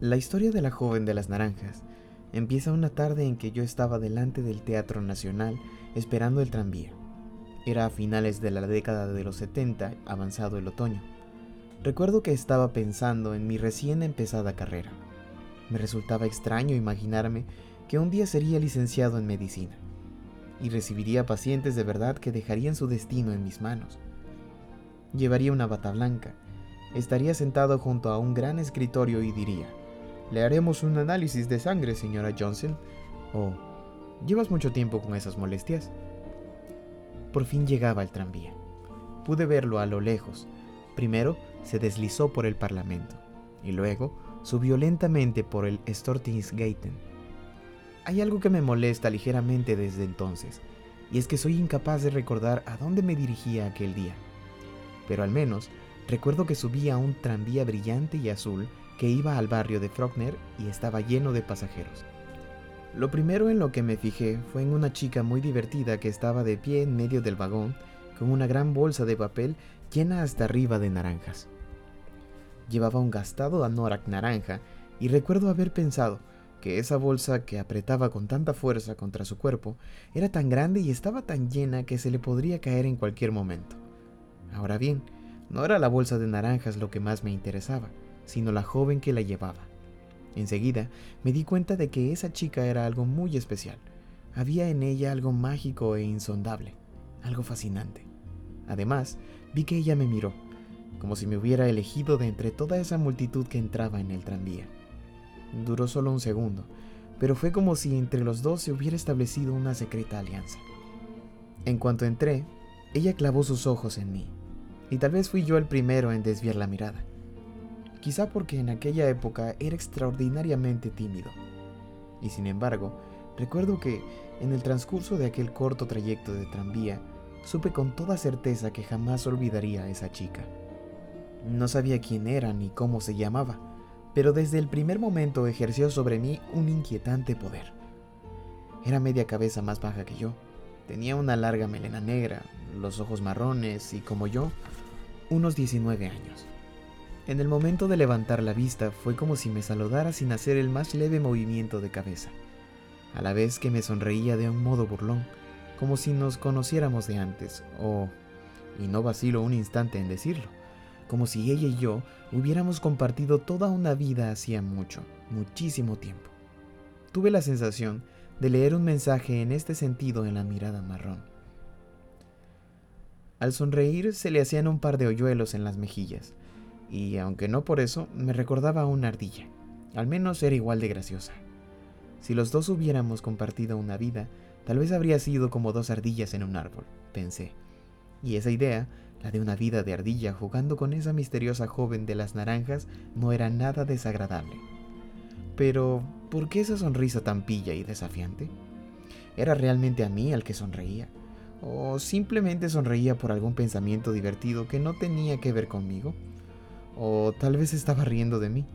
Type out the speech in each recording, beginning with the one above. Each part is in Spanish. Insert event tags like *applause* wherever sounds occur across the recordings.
La historia de la joven de las naranjas empieza una tarde en que yo estaba delante del Teatro Nacional esperando el tranvía. Era a finales de la década de los 70, avanzado el otoño. Recuerdo que estaba pensando en mi recién empezada carrera. Me resultaba extraño imaginarme que un día sería licenciado en medicina y recibiría pacientes de verdad que dejarían su destino en mis manos. Llevaría una bata blanca, estaría sentado junto a un gran escritorio y diría, le haremos un análisis de sangre, señora Johnson. O, ¿llevas mucho tiempo con esas molestias? Por fin llegaba el tranvía. Pude verlo a lo lejos. Primero se deslizó por el Parlamento y luego subió lentamente por el Stortingsgaten. Hay algo que me molesta ligeramente desde entonces, y es que soy incapaz de recordar a dónde me dirigía aquel día. Pero al menos recuerdo que subía a un tranvía brillante y azul que iba al barrio de Frogner y estaba lleno de pasajeros. Lo primero en lo que me fijé fue en una chica muy divertida que estaba de pie en medio del vagón con una gran bolsa de papel llena hasta arriba de naranjas. Llevaba un gastado anorak naranja y recuerdo haber pensado que esa bolsa que apretaba con tanta fuerza contra su cuerpo era tan grande y estaba tan llena que se le podría caer en cualquier momento. Ahora bien, no era la bolsa de naranjas lo que más me interesaba, sino la joven que la llevaba. Enseguida me di cuenta de que esa chica era algo muy especial. Había en ella algo mágico e insondable, algo fascinante. Además, vi que ella me miró, como si me hubiera elegido de entre toda esa multitud que entraba en el tranvía. Duró solo un segundo, pero fue como si entre los dos se hubiera establecido una secreta alianza. En cuanto entré, ella clavó sus ojos en mí, y tal vez fui yo el primero en desviar la mirada quizá porque en aquella época era extraordinariamente tímido. Y sin embargo, recuerdo que, en el transcurso de aquel corto trayecto de tranvía, supe con toda certeza que jamás olvidaría a esa chica. No sabía quién era ni cómo se llamaba, pero desde el primer momento ejerció sobre mí un inquietante poder. Era media cabeza más baja que yo, tenía una larga melena negra, los ojos marrones y, como yo, unos 19 años. En el momento de levantar la vista fue como si me saludara sin hacer el más leve movimiento de cabeza, a la vez que me sonreía de un modo burlón, como si nos conociéramos de antes, o, y no vacilo un instante en decirlo, como si ella y yo hubiéramos compartido toda una vida hacía mucho, muchísimo tiempo. Tuve la sensación de leer un mensaje en este sentido en la mirada marrón. Al sonreír se le hacían un par de hoyuelos en las mejillas, y aunque no por eso, me recordaba a una ardilla. Al menos era igual de graciosa. Si los dos hubiéramos compartido una vida, tal vez habría sido como dos ardillas en un árbol, pensé. Y esa idea, la de una vida de ardilla jugando con esa misteriosa joven de las naranjas, no era nada desagradable. Pero, ¿por qué esa sonrisa tan pilla y desafiante? ¿Era realmente a mí al que sonreía? ¿O simplemente sonreía por algún pensamiento divertido que no tenía que ver conmigo? O tal vez estaba riendo de mí.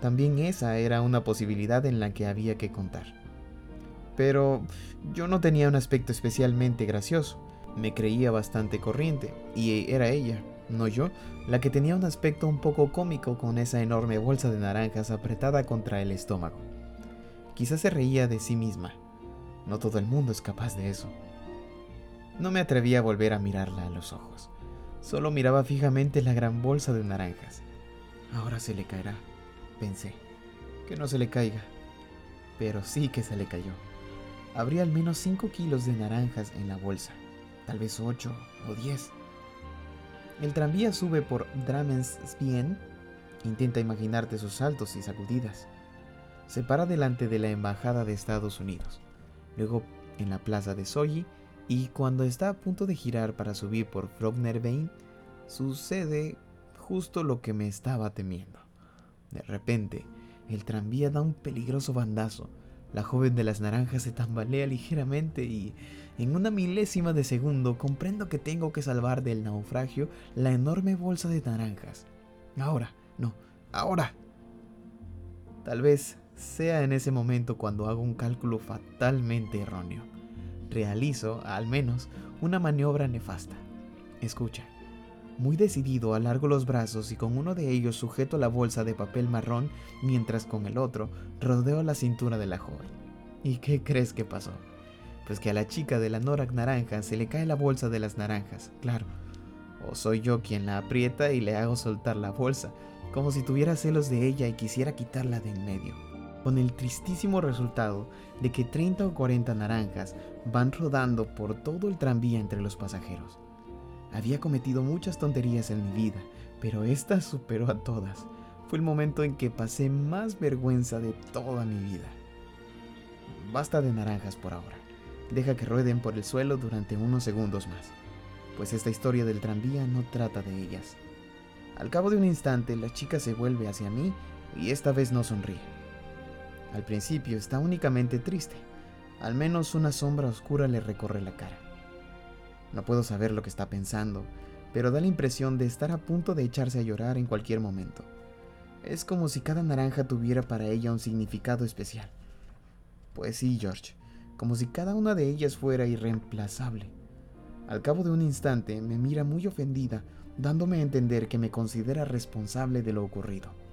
También esa era una posibilidad en la que había que contar. Pero yo no tenía un aspecto especialmente gracioso, me creía bastante corriente, y era ella, no yo, la que tenía un aspecto un poco cómico con esa enorme bolsa de naranjas apretada contra el estómago. Quizás se reía de sí misma. No todo el mundo es capaz de eso. No me atreví a volver a mirarla a los ojos. Solo miraba fijamente la gran bolsa de naranjas. Ahora se le caerá, pensé. Que no se le caiga. Pero sí que se le cayó. Habría al menos 5 kilos de naranjas en la bolsa, tal vez 8 o 10. El tranvía sube por Drammensbien. Intenta imaginarte sus saltos y sacudidas. Se para delante de la Embajada de Estados Unidos. Luego en la plaza de Soji y cuando está a punto de girar para subir por Frogner Vein, sucede justo lo que me estaba temiendo. De repente, el tranvía da un peligroso bandazo. La joven de las naranjas se tambalea ligeramente y, en una milésima de segundo, comprendo que tengo que salvar del naufragio la enorme bolsa de naranjas. Ahora, no, ahora. Tal vez sea en ese momento cuando hago un cálculo fatalmente erróneo realizo, al menos, una maniobra nefasta. Escucha. Muy decidido, alargo los brazos y con uno de ellos sujeto la bolsa de papel marrón, mientras con el otro rodeo la cintura de la joven. ¿Y qué crees que pasó? Pues que a la chica de la Norak naranja se le cae la bolsa de las naranjas, claro. O soy yo quien la aprieta y le hago soltar la bolsa, como si tuviera celos de ella y quisiera quitarla de en medio. Con el tristísimo resultado de que 30 o 40 naranjas van rodando por todo el tranvía entre los pasajeros. Había cometido muchas tonterías en mi vida, pero esta superó a todas. Fue el momento en que pasé más vergüenza de toda mi vida. Basta de naranjas por ahora. Deja que rueden por el suelo durante unos segundos más, pues esta historia del tranvía no trata de ellas. Al cabo de un instante, la chica se vuelve hacia mí y esta vez no sonríe. Al principio está únicamente triste. Al menos una sombra oscura le recorre la cara. No puedo saber lo que está pensando, pero da la impresión de estar a punto de echarse a llorar en cualquier momento. Es como si cada naranja tuviera para ella un significado especial. Pues sí, George, como si cada una de ellas fuera irreemplazable. Al cabo de un instante me mira muy ofendida, dándome a entender que me considera responsable de lo ocurrido.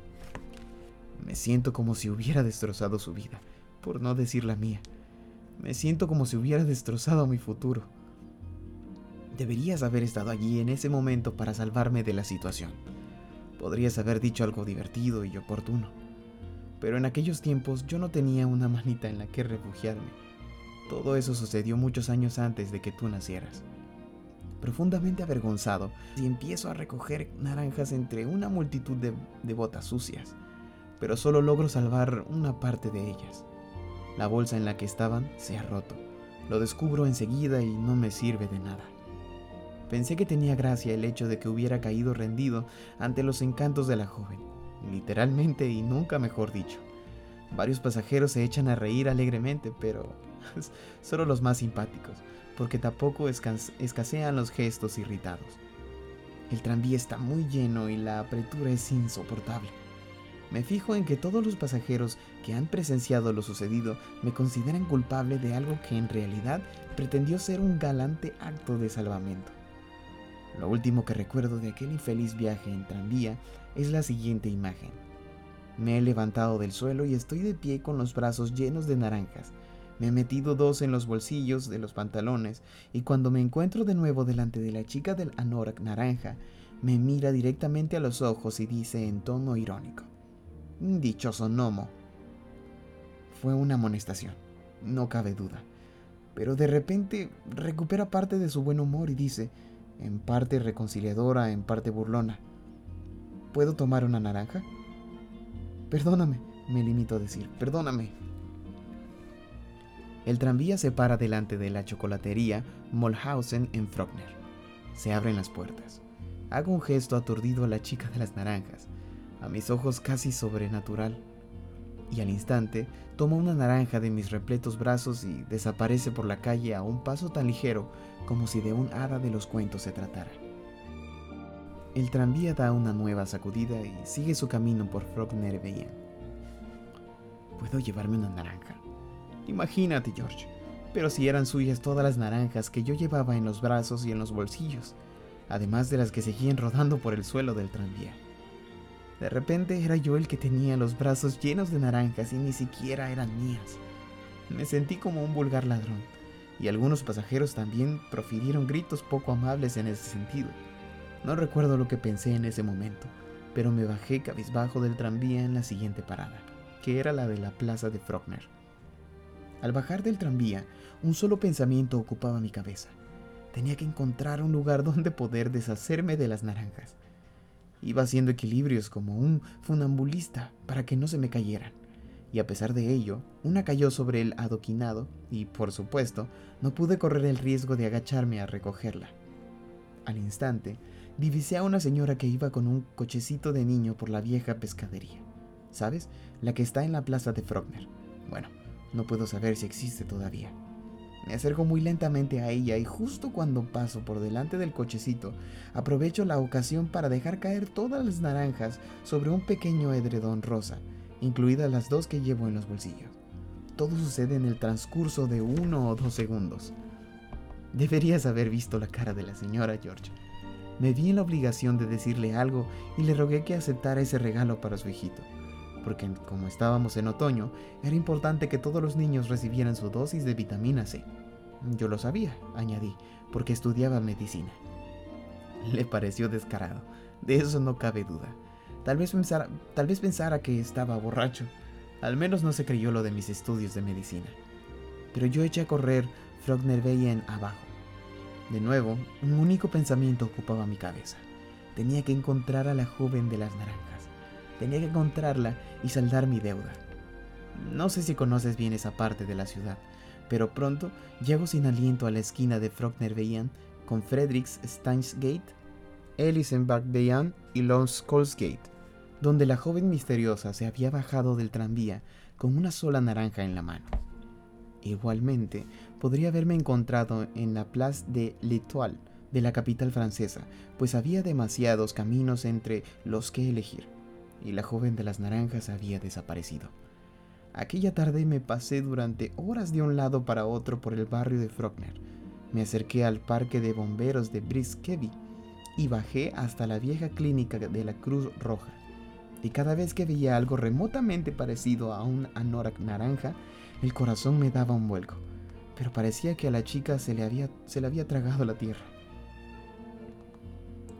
Me siento como si hubiera destrozado su vida, por no decir la mía. Me siento como si hubiera destrozado mi futuro. Deberías haber estado allí en ese momento para salvarme de la situación. Podrías haber dicho algo divertido y oportuno. Pero en aquellos tiempos yo no tenía una manita en la que refugiarme. Todo eso sucedió muchos años antes de que tú nacieras. Profundamente avergonzado, y empiezo a recoger naranjas entre una multitud de, de botas sucias, pero solo logro salvar una parte de ellas. La bolsa en la que estaban se ha roto. Lo descubro enseguida y no me sirve de nada. Pensé que tenía gracia el hecho de que hubiera caído rendido ante los encantos de la joven, literalmente y nunca mejor dicho. Varios pasajeros se echan a reír alegremente, pero *laughs* solo los más simpáticos, porque tampoco escasean los gestos irritados. El tranvía está muy lleno y la apretura es insoportable. Me fijo en que todos los pasajeros que han presenciado lo sucedido me consideran culpable de algo que en realidad pretendió ser un galante acto de salvamento. Lo último que recuerdo de aquel infeliz viaje en tranvía es la siguiente imagen. Me he levantado del suelo y estoy de pie con los brazos llenos de naranjas. Me he metido dos en los bolsillos de los pantalones y cuando me encuentro de nuevo delante de la chica del anorak naranja, me mira directamente a los ojos y dice en tono irónico. Dichoso gnomo. Fue una amonestación, no cabe duda. Pero de repente recupera parte de su buen humor y dice, en parte reconciliadora, en parte burlona. ¿Puedo tomar una naranja? Perdóname, me limito a decir, perdóname. El tranvía se para delante de la chocolatería Molhausen en Frogner. Se abren las puertas. Hago un gesto aturdido a la chica de las naranjas, a mis ojos casi sobrenatural y al instante toma una naranja de mis repletos brazos y desaparece por la calle a un paso tan ligero como si de un hada de los cuentos se tratara. El tranvía da una nueva sacudida y sigue su camino por Frogner ¿Puedo llevarme una naranja? Imagínate, George. Pero si eran suyas todas las naranjas que yo llevaba en los brazos y en los bolsillos, además de las que seguían rodando por el suelo del tranvía. De repente era yo el que tenía los brazos llenos de naranjas y ni siquiera eran mías. Me sentí como un vulgar ladrón, y algunos pasajeros también profirieron gritos poco amables en ese sentido. No recuerdo lo que pensé en ese momento, pero me bajé cabizbajo del tranvía en la siguiente parada, que era la de la plaza de Frogner. Al bajar del tranvía, un solo pensamiento ocupaba mi cabeza. Tenía que encontrar un lugar donde poder deshacerme de las naranjas. Iba haciendo equilibrios como un funambulista para que no se me cayeran. Y a pesar de ello, una cayó sobre el adoquinado y, por supuesto, no pude correr el riesgo de agacharme a recogerla. Al instante, divisé a una señora que iba con un cochecito de niño por la vieja pescadería. ¿Sabes? La que está en la plaza de Frogner. Bueno, no puedo saber si existe todavía. Me acerco muy lentamente a ella y justo cuando paso por delante del cochecito, aprovecho la ocasión para dejar caer todas las naranjas sobre un pequeño edredón rosa, incluidas las dos que llevo en los bolsillos. Todo sucede en el transcurso de uno o dos segundos. Deberías haber visto la cara de la señora George. me vi en la obligación de decirle algo y le rogué que aceptara ese regalo para su hijito, porque como estábamos en otoño, era importante que todos los niños recibieran su dosis de vitamina C. Yo lo sabía, añadí, porque estudiaba medicina. Le pareció descarado, de eso no cabe duda. Tal vez pensara, tal vez pensara que estaba borracho. Al menos no se creyó lo de mis estudios de medicina. Pero yo eché a correr Frognerveien abajo. De nuevo, un único pensamiento ocupaba mi cabeza. Tenía que encontrar a la joven de las naranjas. Tenía que encontrarla y saldar mi deuda. No sé si conoces bien esa parte de la ciudad, pero pronto llego sin aliento a la esquina de Frognerveien con Fredericks Gate, Elisenberg y Gate, donde la joven misteriosa se había bajado del tranvía con una sola naranja en la mano. Igualmente, podría haberme encontrado en la Place de l'Étoile de la capital francesa, pues había demasiados caminos entre los que elegir, y la joven de las naranjas había desaparecido. Aquella tarde me pasé durante horas de un lado para otro por el barrio de Frogner. Me acerqué al parque de bomberos de Briskeby y bajé hasta la vieja clínica de la Cruz Roja. Y cada vez que veía algo remotamente parecido a un anorak naranja, el corazón me daba un vuelco, pero parecía que a la chica se le había, se le había tragado la tierra.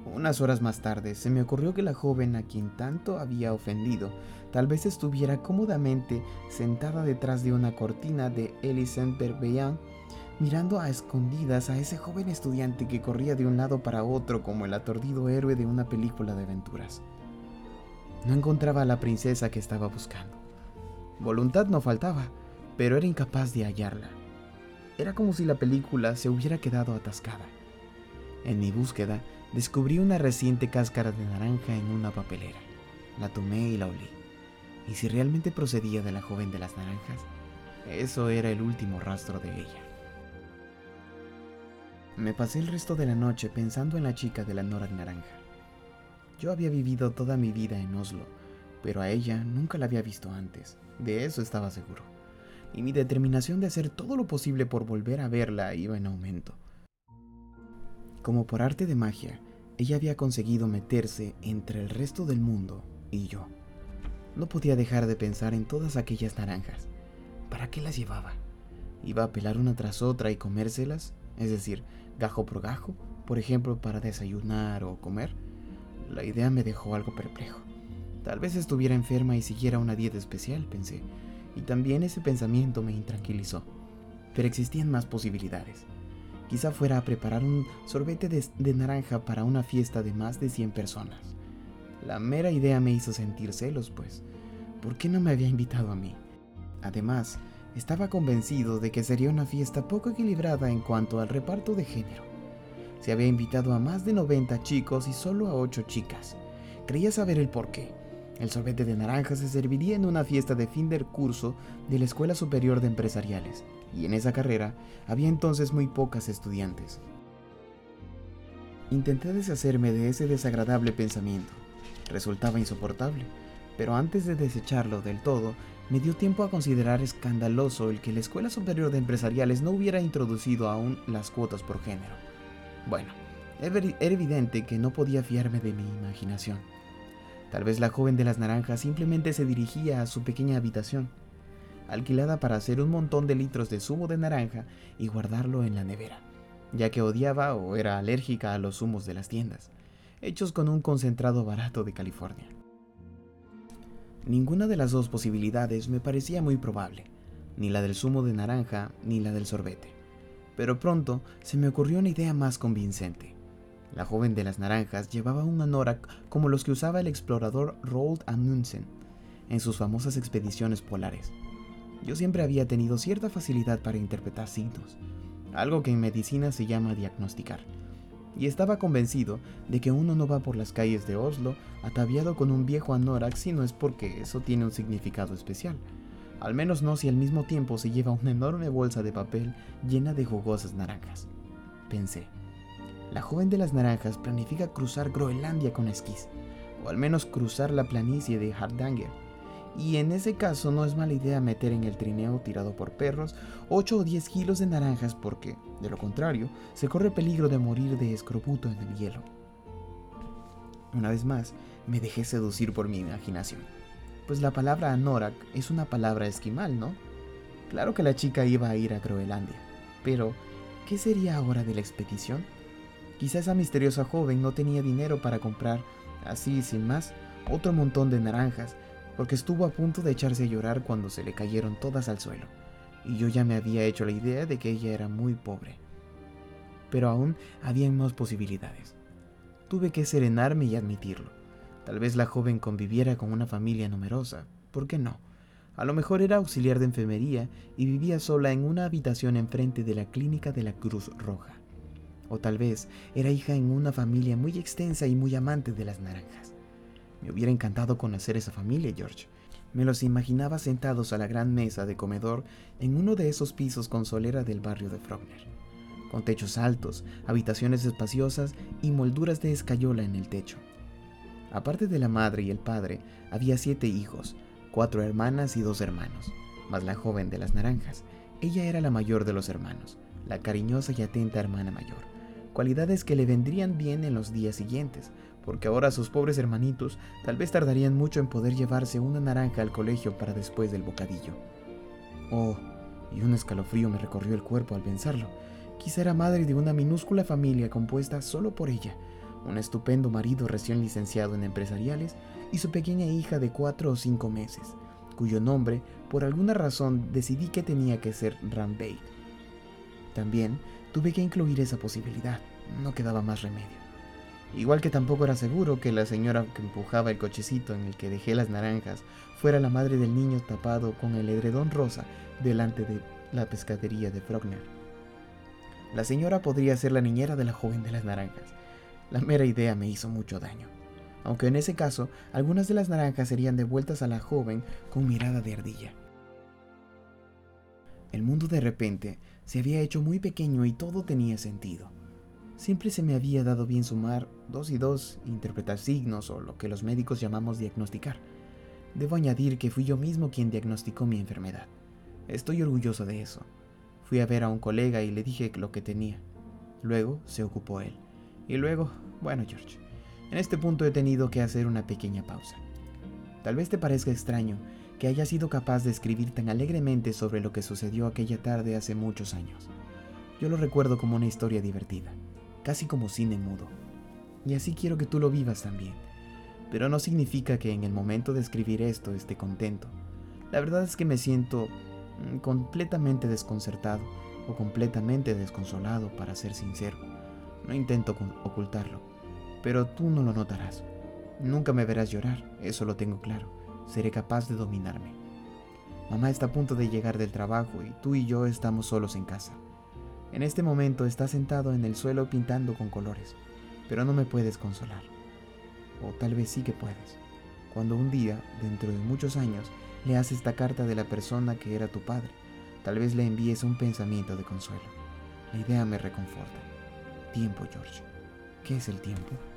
Unas horas más tarde se me ocurrió que la joven a quien tanto había ofendido tal vez estuviera cómodamente sentada detrás de una cortina de Elisent Berbeyan mirando a escondidas a ese joven estudiante que corría de un lado para otro como el aturdido héroe de una película de aventuras. No encontraba a la princesa que estaba buscando. Voluntad no faltaba, pero era incapaz de hallarla. Era como si la película se hubiera quedado atascada. En mi búsqueda, descubrí una reciente cáscara de naranja en una papelera. La tomé y la olí. ¿Y si realmente procedía de la joven de las naranjas? Eso era el último rastro de ella. Me pasé el resto de la noche pensando en la chica de la Nora Naranja. Yo había vivido toda mi vida en Oslo, pero a ella nunca la había visto antes, de eso estaba seguro y mi determinación de hacer todo lo posible por volver a verla iba en aumento. Como por arte de magia, ella había conseguido meterse entre el resto del mundo y yo. No podía dejar de pensar en todas aquellas naranjas. ¿Para qué las llevaba? ¿Iba a pelar una tras otra y comérselas? Es decir, gajo por gajo, por ejemplo, para desayunar o comer. La idea me dejó algo perplejo. Tal vez estuviera enferma y siguiera una dieta especial, pensé y también ese pensamiento me intranquilizó. Pero existían más posibilidades. Quizá fuera a preparar un sorbete de, naranja para una fiesta de más de 100 personas. La mera idea me hizo sentir celos, pues. ¿Por qué no me había invitado a mí? Además, estaba convencido de que sería una fiesta poco equilibrada en cuanto al reparto de género. Se había invitado a más de 90 chicos y solo a 8 chicas. Creía saber el porqué el sorbete de naranja se serviría en una fiesta de fin del curso de la Escuela Superior de Empresariales, y en esa carrera había entonces muy pocas estudiantes. Intenté deshacerme de ese desagradable pensamiento. Resultaba insoportable, pero antes de desecharlo del todo, me dio tiempo a considerar escandaloso el que la Escuela Superior de Empresariales no hubiera introducido aún las cuotas por género. Bueno, era evidente que no podía fiarme de mi imaginación. Tal vez la joven de las naranjas simplemente se dirigía a su pequeña habitación, alquilada para hacer un montón de litros de zumo de naranja y guardarlo en la nevera, ya que odiaba o era alérgica a los zumos de las tiendas, hechos con un concentrado barato de California. Ninguna de las dos posibilidades me parecía muy probable, ni la del zumo de naranja ni la del sorbete. Pero pronto se me ocurrió una idea más convincente. La joven de las naranjas llevaba un anorak como los que usaba el explorador Roald Amundsen en sus famosas expediciones polares. Yo siempre había tenido cierta facilidad para interpretar signos, algo que en medicina se llama diagnosticar, y estaba convencido de que uno no va por las calles de Oslo ataviado con un viejo anorak si no es porque eso tiene un significado especial. Al menos no si al mismo tiempo se lleva una enorme bolsa de papel llena de jugosas naranjas. Pensé la joven de las naranjas planifica cruzar Groenlandia con esquís, o al menos cruzar la planicie de Hardanger. Y en ese caso no es mala idea meter en el trineo tirado por perros 8 o 10 kilos de naranjas porque, de lo contrario, se corre peligro de morir de escorbuto en el hielo. Una vez más, me dejé seducir por mi imaginación. Pues la palabra Anorak es una palabra esquimal, ¿no? Claro que la chica iba a ir a Groenlandia, pero ¿qué sería ahora de la expedición? Quizá esa misteriosa joven no tenía dinero para comprar, así sin más, otro montón de naranjas, porque estuvo a punto de echarse a llorar cuando se le cayeron todas al suelo, y yo ya me había hecho la idea de que ella era muy pobre. Pero aún había más posibilidades. Tuve que serenarme y admitirlo. Tal vez la joven conviviera con una familia numerosa, ¿por qué no? A lo mejor era auxiliar de enfermería y vivía sola en una habitación enfrente de la clínica de la Cruz Roja. O tal vez era hija en una familia muy extensa y muy amante de las naranjas. Me hubiera encantado conocer esa familia, George. Me los imaginaba sentados a la gran mesa de comedor en uno de esos pisos con solera del barrio de Frogner, con techos altos, habitaciones espaciosas y molduras de escayola en el techo. Aparte de la madre y el padre, había siete hijos, cuatro hermanas y dos hermanos, más la joven de las naranjas. Ella era la mayor de los hermanos, la cariñosa y atenta hermana mayor, cualidades que le vendrían bien en los días siguientes, porque ahora sus pobres hermanitos tal vez tardarían mucho en poder llevarse una naranja al colegio para después del bocadillo. Oh, y un escalofrío me recorrió el cuerpo al pensarlo. Quizá era madre de una minúscula familia compuesta solo por ella, un estupendo marido recién licenciado en empresariales y su pequeña hija de cuatro o cinco meses, cuyo nombre, por alguna razón, decidí que tenía que ser Rambay. También tuve que incluir esa posibilidad, no quedaba más remedio. Igual que tampoco era seguro que la señora que empujaba el cochecito en el que dejé las naranjas fuera la madre del niño tapado con el edredón rosa delante de la pescadería de Frogner. La señora podría ser la niñera de la joven de las naranjas. La mera idea me hizo mucho daño aunque en ese caso algunas de las naranjas serían devueltas a la joven con mirada de ardilla. El mundo de repente se había hecho muy pequeño y todo tenía sentido. Siempre se me había dado bien sumar dos y dos, interpretar signos o lo que los médicos llamamos diagnosticar. Debo añadir que fui yo mismo quien diagnosticó mi enfermedad. Estoy orgulloso de eso. Fui a ver a un colega y le dije lo que tenía. Luego se ocupó él. Y luego, bueno, George, en este punto he tenido que hacer una pequeña pausa. Tal vez te parezca extraño que haya sido capaz de escribir tan alegremente sobre lo que sucedió aquella tarde hace muchos años. Yo lo recuerdo como una historia divertida, casi como cine mudo. Y así quiero que tú lo vivas también. Pero no significa que en el momento de escribir esto esté contento. La verdad es que me siento mm, completamente desconcertado o completamente desconsolado, para ser sincero. No intento ocultarlo pero tú no lo notarás. Nunca me verás llorar, eso lo tengo claro. Seré capaz de dominarme. Mamá está a punto de llegar del trabajo y tú y yo estamos solos en casa. En este momento está sentado en el suelo pintando con colores, pero no me puedes consolar. O tal vez sí que puedes. Cuando un día, dentro de muchos años, leas esta carta de la persona que era tu padre, tal vez le envíes un pensamiento de consuelo. La idea me reconforta. Tiempo, George. ¿Qué es el tiempo?